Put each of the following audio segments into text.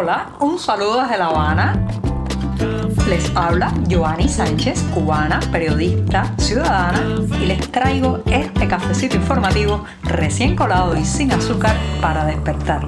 Hola, un saludo desde La Habana. Les habla Joanny Sánchez, cubana, periodista, ciudadana, y les traigo este cafecito informativo recién colado y sin azúcar para despertar.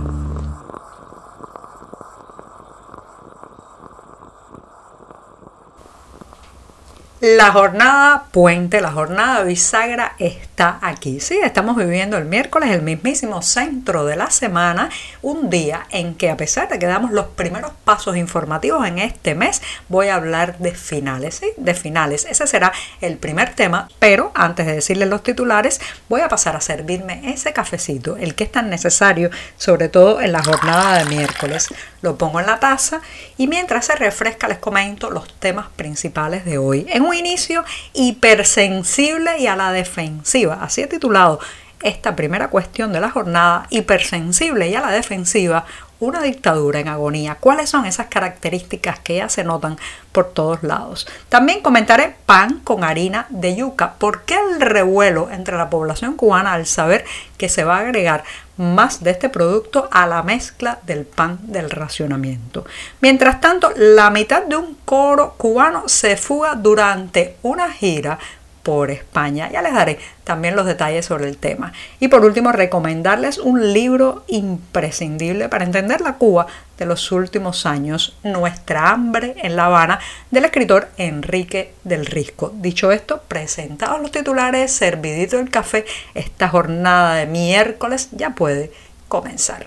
La jornada puente, la jornada bisagra aquí. Sí, estamos viviendo el miércoles, el mismísimo centro de la semana, un día en que a pesar de que damos los primeros pasos informativos en este mes, voy a hablar de finales, ¿sí? De finales. Ese será el primer tema, pero antes de decirles los titulares, voy a pasar a servirme ese cafecito, el que es tan necesario, sobre todo en la jornada de miércoles. Lo pongo en la taza y mientras se refresca les comento los temas principales de hoy. En un inicio hipersensible y a la defensiva, así he titulado esta primera cuestión de la jornada, hipersensible y a la defensiva, una dictadura en agonía. ¿Cuáles son esas características que ya se notan por todos lados? También comentaré pan con harina de yuca. ¿Por qué el revuelo entre la población cubana al saber que se va a agregar más de este producto a la mezcla del pan del racionamiento? Mientras tanto, la mitad de un coro cubano se fuga durante una gira por España. Ya les daré también los detalles sobre el tema. Y por último, recomendarles un libro imprescindible para entender la Cuba de los últimos años, Nuestra hambre en La Habana, del escritor Enrique del Risco. Dicho esto, presentados los titulares, servidito el café, esta jornada de miércoles ya puede comenzar.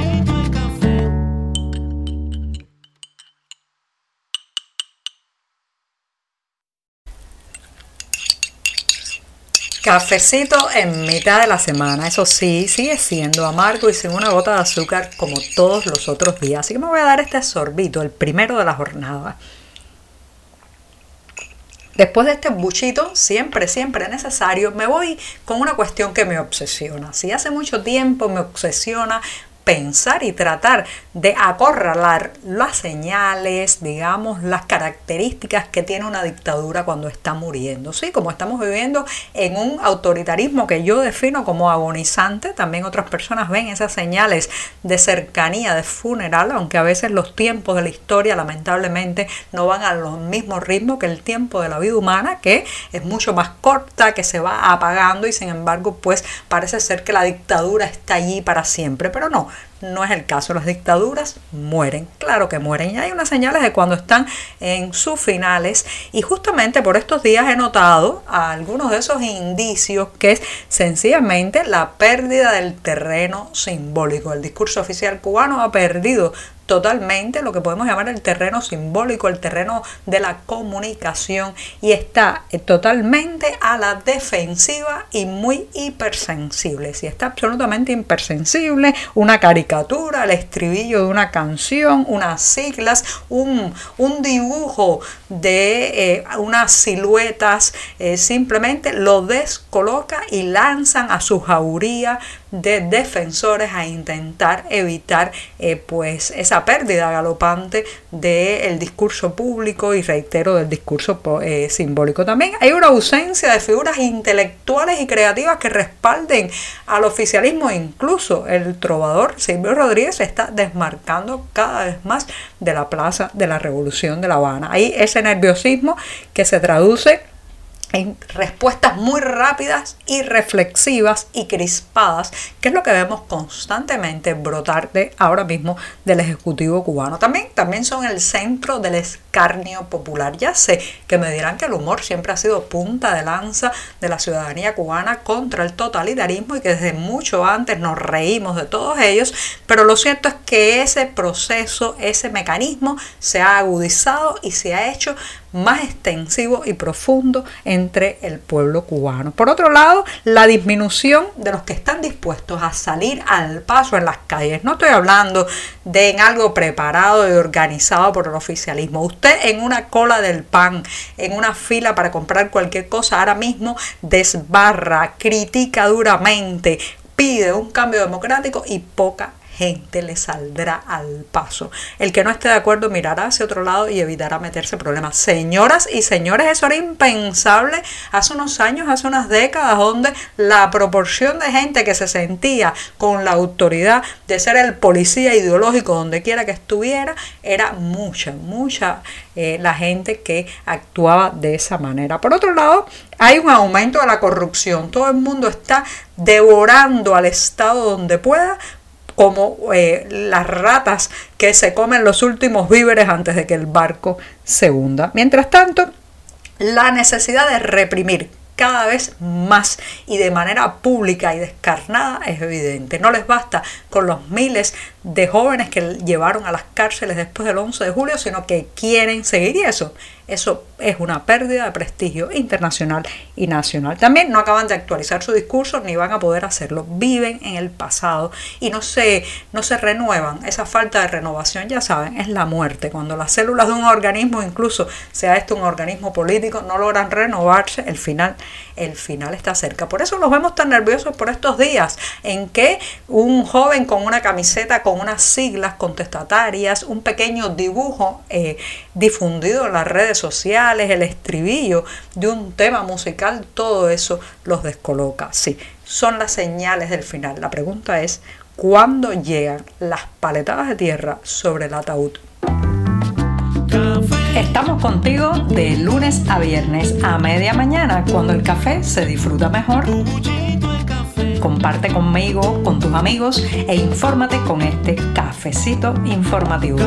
Cafecito en mitad de la semana, eso sí, sigue siendo amargo y sin una gota de azúcar como todos los otros días. Así que me voy a dar este sorbito, el primero de la jornada. Después de este buchito, siempre, siempre necesario, me voy con una cuestión que me obsesiona. Si hace mucho tiempo me obsesiona pensar y tratar de acorralar las señales, digamos, las características que tiene una dictadura cuando está muriendo. Sí, como estamos viviendo en un autoritarismo que yo defino como agonizante, también otras personas ven esas señales de cercanía, de funeral, aunque a veces los tiempos de la historia lamentablemente no van a los mismos ritmos que el tiempo de la vida humana, que es mucho más corta, que se va apagando y sin embargo, pues parece ser que la dictadura está allí para siempre, pero no, no es el caso. Las dictaduras mueren, claro que mueren. Y hay unas señales de cuando están en sus finales. Y justamente por estos días he notado algunos de esos indicios que es sencillamente la pérdida del terreno simbólico. El discurso oficial cubano ha perdido totalmente lo que podemos llamar el terreno simbólico, el terreno de la comunicación y está eh, totalmente a la defensiva y muy hipersensible. Si está absolutamente hipersensible, una caricatura, el estribillo de una canción, unas siglas, un, dibujo de eh, unas siluetas, eh, simplemente lo descoloca y lanzan a su jauría de defensores a intentar evitar pues esa pérdida galopante del discurso público y reitero del discurso eh, simbólico. También hay una ausencia de figuras intelectuales y creativas que respalden al oficialismo. Incluso el trovador Silvio Rodríguez se está desmarcando cada vez más de la plaza de la Revolución de La Habana. Hay ese nerviosismo que se traduce en respuestas muy rápidas y reflexivas y crispadas, que es lo que vemos constantemente brotar de ahora mismo del Ejecutivo cubano. También, también son el centro del escarnio popular. Ya sé que me dirán que el humor siempre ha sido punta de lanza de la ciudadanía cubana contra el totalitarismo y que desde mucho antes nos reímos de todos ellos, pero lo cierto es que ese proceso, ese mecanismo se ha agudizado y se ha hecho más extensivo y profundo entre el pueblo cubano. Por otro lado, la disminución de los que están dispuestos a salir al paso en las calles. No estoy hablando de algo preparado y organizado por el oficialismo. Usted en una cola del pan, en una fila para comprar cualquier cosa, ahora mismo desbarra, critica duramente, pide un cambio democrático y poca gente le saldrá al paso. El que no esté de acuerdo mirará hacia otro lado y evitará meterse problemas. Señoras y señores, eso era impensable hace unos años, hace unas décadas, donde la proporción de gente que se sentía con la autoridad de ser el policía ideológico donde quiera que estuviera era mucha, mucha eh, la gente que actuaba de esa manera. Por otro lado, hay un aumento de la corrupción. Todo el mundo está devorando al Estado donde pueda como eh, las ratas que se comen los últimos víveres antes de que el barco se hunda. Mientras tanto, la necesidad de reprimir cada vez más y de manera pública y descarnada es evidente. No les basta con los miles de jóvenes que llevaron a las cárceles después del 11 de julio, sino que quieren seguir y eso eso es una pérdida de prestigio internacional y nacional. También no acaban de actualizar su discurso ni van a poder hacerlo. Viven en el pasado y no se, no se renuevan. Esa falta de renovación, ya saben, es la muerte. Cuando las células de un organismo, incluso sea este un organismo político, no logran renovarse, el final, el final está cerca. Por eso los vemos tan nerviosos por estos días en que un joven con una camiseta con unas siglas contestatarias, un pequeño dibujo eh, difundido en las redes sociales, el estribillo de un tema musical, todo eso los descoloca. Sí, son las señales del final. La pregunta es, ¿cuándo llegan las paletadas de tierra sobre el ataúd? Estamos contigo de lunes a viernes a media mañana, cuando el café se disfruta mejor. Comparte conmigo, con tus amigos e infórmate con este cafecito informativo.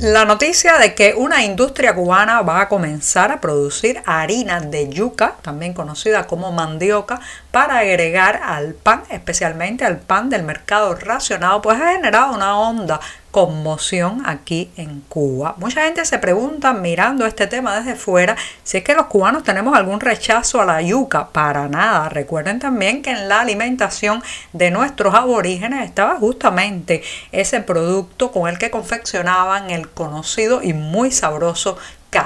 La noticia de que una industria cubana va a comenzar a producir harina de yuca, también conocida como mandioca, para agregar al pan, especialmente al pan del mercado racionado, pues ha generado una onda conmoción aquí en Cuba. Mucha gente se pregunta mirando este tema desde fuera si es que los cubanos tenemos algún rechazo a la yuca. Para nada. Recuerden también que en la alimentación de nuestros aborígenes estaba justamente ese producto con el que confeccionaban el conocido y muy sabroso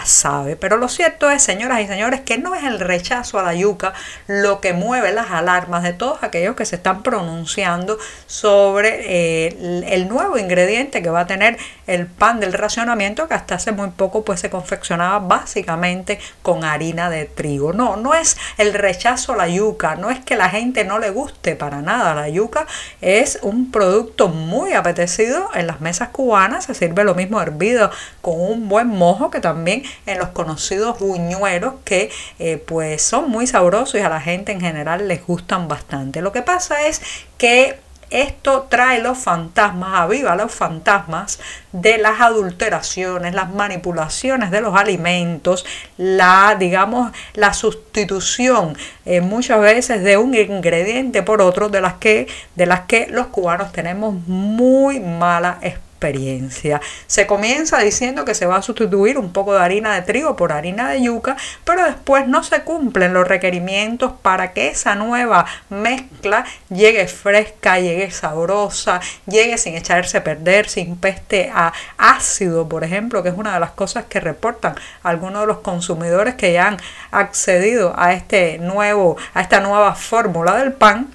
sabe. Pero lo cierto es, señoras y señores, que no es el rechazo a la yuca lo que mueve las alarmas de todos aquellos que se están pronunciando sobre eh, el nuevo ingrediente que va a tener el pan del racionamiento que hasta hace muy poco pues se confeccionaba básicamente con harina de trigo. No, no es el rechazo a la yuca, no es que la gente no le guste para nada la yuca, es un producto muy apetecido en las mesas cubanas, se sirve lo mismo hervido con un buen mojo que también en los conocidos buñuelos que eh, pues son muy sabrosos y a la gente en general les gustan bastante. Lo que pasa es que esto trae los fantasmas, aviva los fantasmas de las adulteraciones, las manipulaciones de los alimentos, la, digamos, la sustitución eh, muchas veces de un ingrediente por otro de las que, de las que los cubanos tenemos muy mala experiencia experiencia. Se comienza diciendo que se va a sustituir un poco de harina de trigo por harina de yuca, pero después no se cumplen los requerimientos para que esa nueva mezcla llegue fresca, llegue sabrosa, llegue sin echarse a perder, sin peste a ácido, por ejemplo, que es una de las cosas que reportan algunos de los consumidores que ya han accedido a este nuevo, a esta nueva fórmula del pan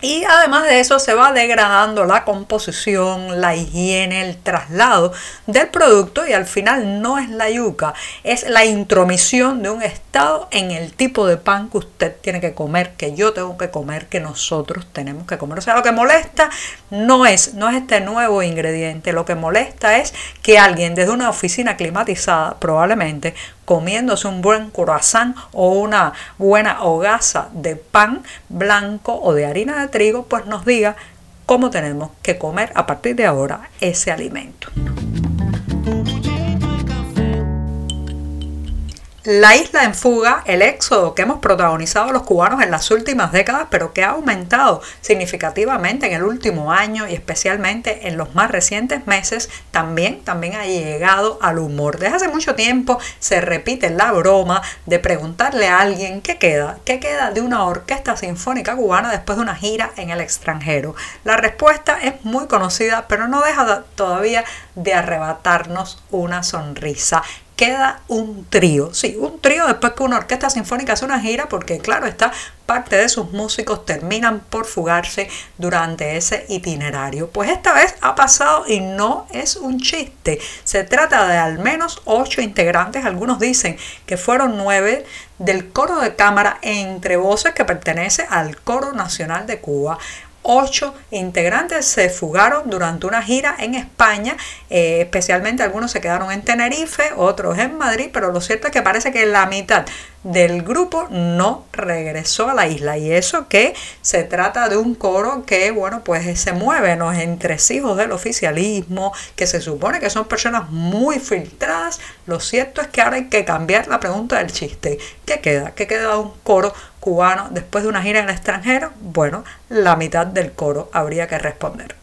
y además de eso se va degradando la composición, la higiene, el traslado del producto y al final no es la yuca, es la intromisión de un estado en el tipo de pan que usted tiene que comer, que yo tengo que comer, que nosotros tenemos que comer. O sea, lo que molesta no es, no es este nuevo ingrediente, lo que molesta es que alguien desde una oficina climatizada probablemente comiéndose un buen croissant o una buena hogaza de pan blanco o de harina de trigo, pues nos diga cómo tenemos que comer a partir de ahora ese alimento. La isla en fuga, el éxodo que hemos protagonizado los cubanos en las últimas décadas, pero que ha aumentado significativamente en el último año y especialmente en los más recientes meses, también, también ha llegado al humor. Desde hace mucho tiempo se repite la broma de preguntarle a alguien qué queda, qué queda de una orquesta sinfónica cubana después de una gira en el extranjero. La respuesta es muy conocida, pero no deja todavía de arrebatarnos una sonrisa queda un trío. Sí, un trío después que una orquesta sinfónica hace una gira, porque claro, está parte de sus músicos terminan por fugarse durante ese itinerario. Pues esta vez ha pasado y no es un chiste. Se trata de al menos ocho integrantes, algunos dicen que fueron nueve del coro de cámara entre voces que pertenece al Coro Nacional de Cuba ocho integrantes se fugaron durante una gira en España, eh, especialmente algunos se quedaron en Tenerife, otros en Madrid, pero lo cierto es que parece que la mitad del grupo no regresó a la isla. Y eso que se trata de un coro que bueno pues se mueve en los entresijos del oficialismo que se supone que son personas muy filtradas. Lo cierto es que ahora hay que cambiar la pregunta del chiste. ¿qué queda? ¿qué queda de un coro cubano después de una gira en el extranjero? bueno la mitad del coro habría que responder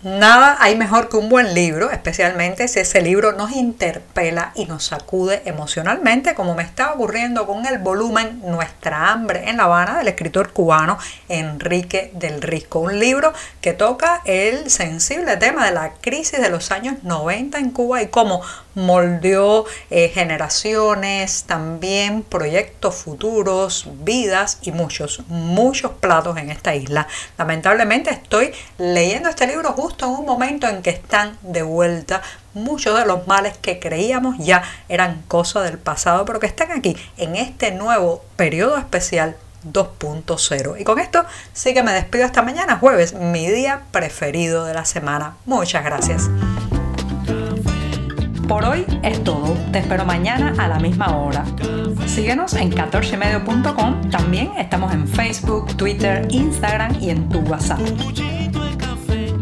Nada hay mejor que un buen libro, especialmente si ese libro nos interpela y nos sacude emocionalmente, como me está ocurriendo con el volumen Nuestra hambre en La Habana del escritor cubano Enrique del Risco. Un libro que toca el sensible tema de la crisis de los años 90 en Cuba y cómo moldeó eh, generaciones, también proyectos futuros, vidas y muchos, muchos platos en esta isla. Lamentablemente estoy leyendo este libro justo en un momento en que están de vuelta muchos de los males que creíamos ya eran cosa del pasado, pero que están aquí en este nuevo periodo especial 2.0. Y con esto sí que me despido esta mañana, jueves, mi día preferido de la semana. Muchas gracias. Por hoy es todo. Te espero mañana a la misma hora. Síguenos en 14medio.com. También estamos en Facebook, Twitter, Instagram y en tu WhatsApp.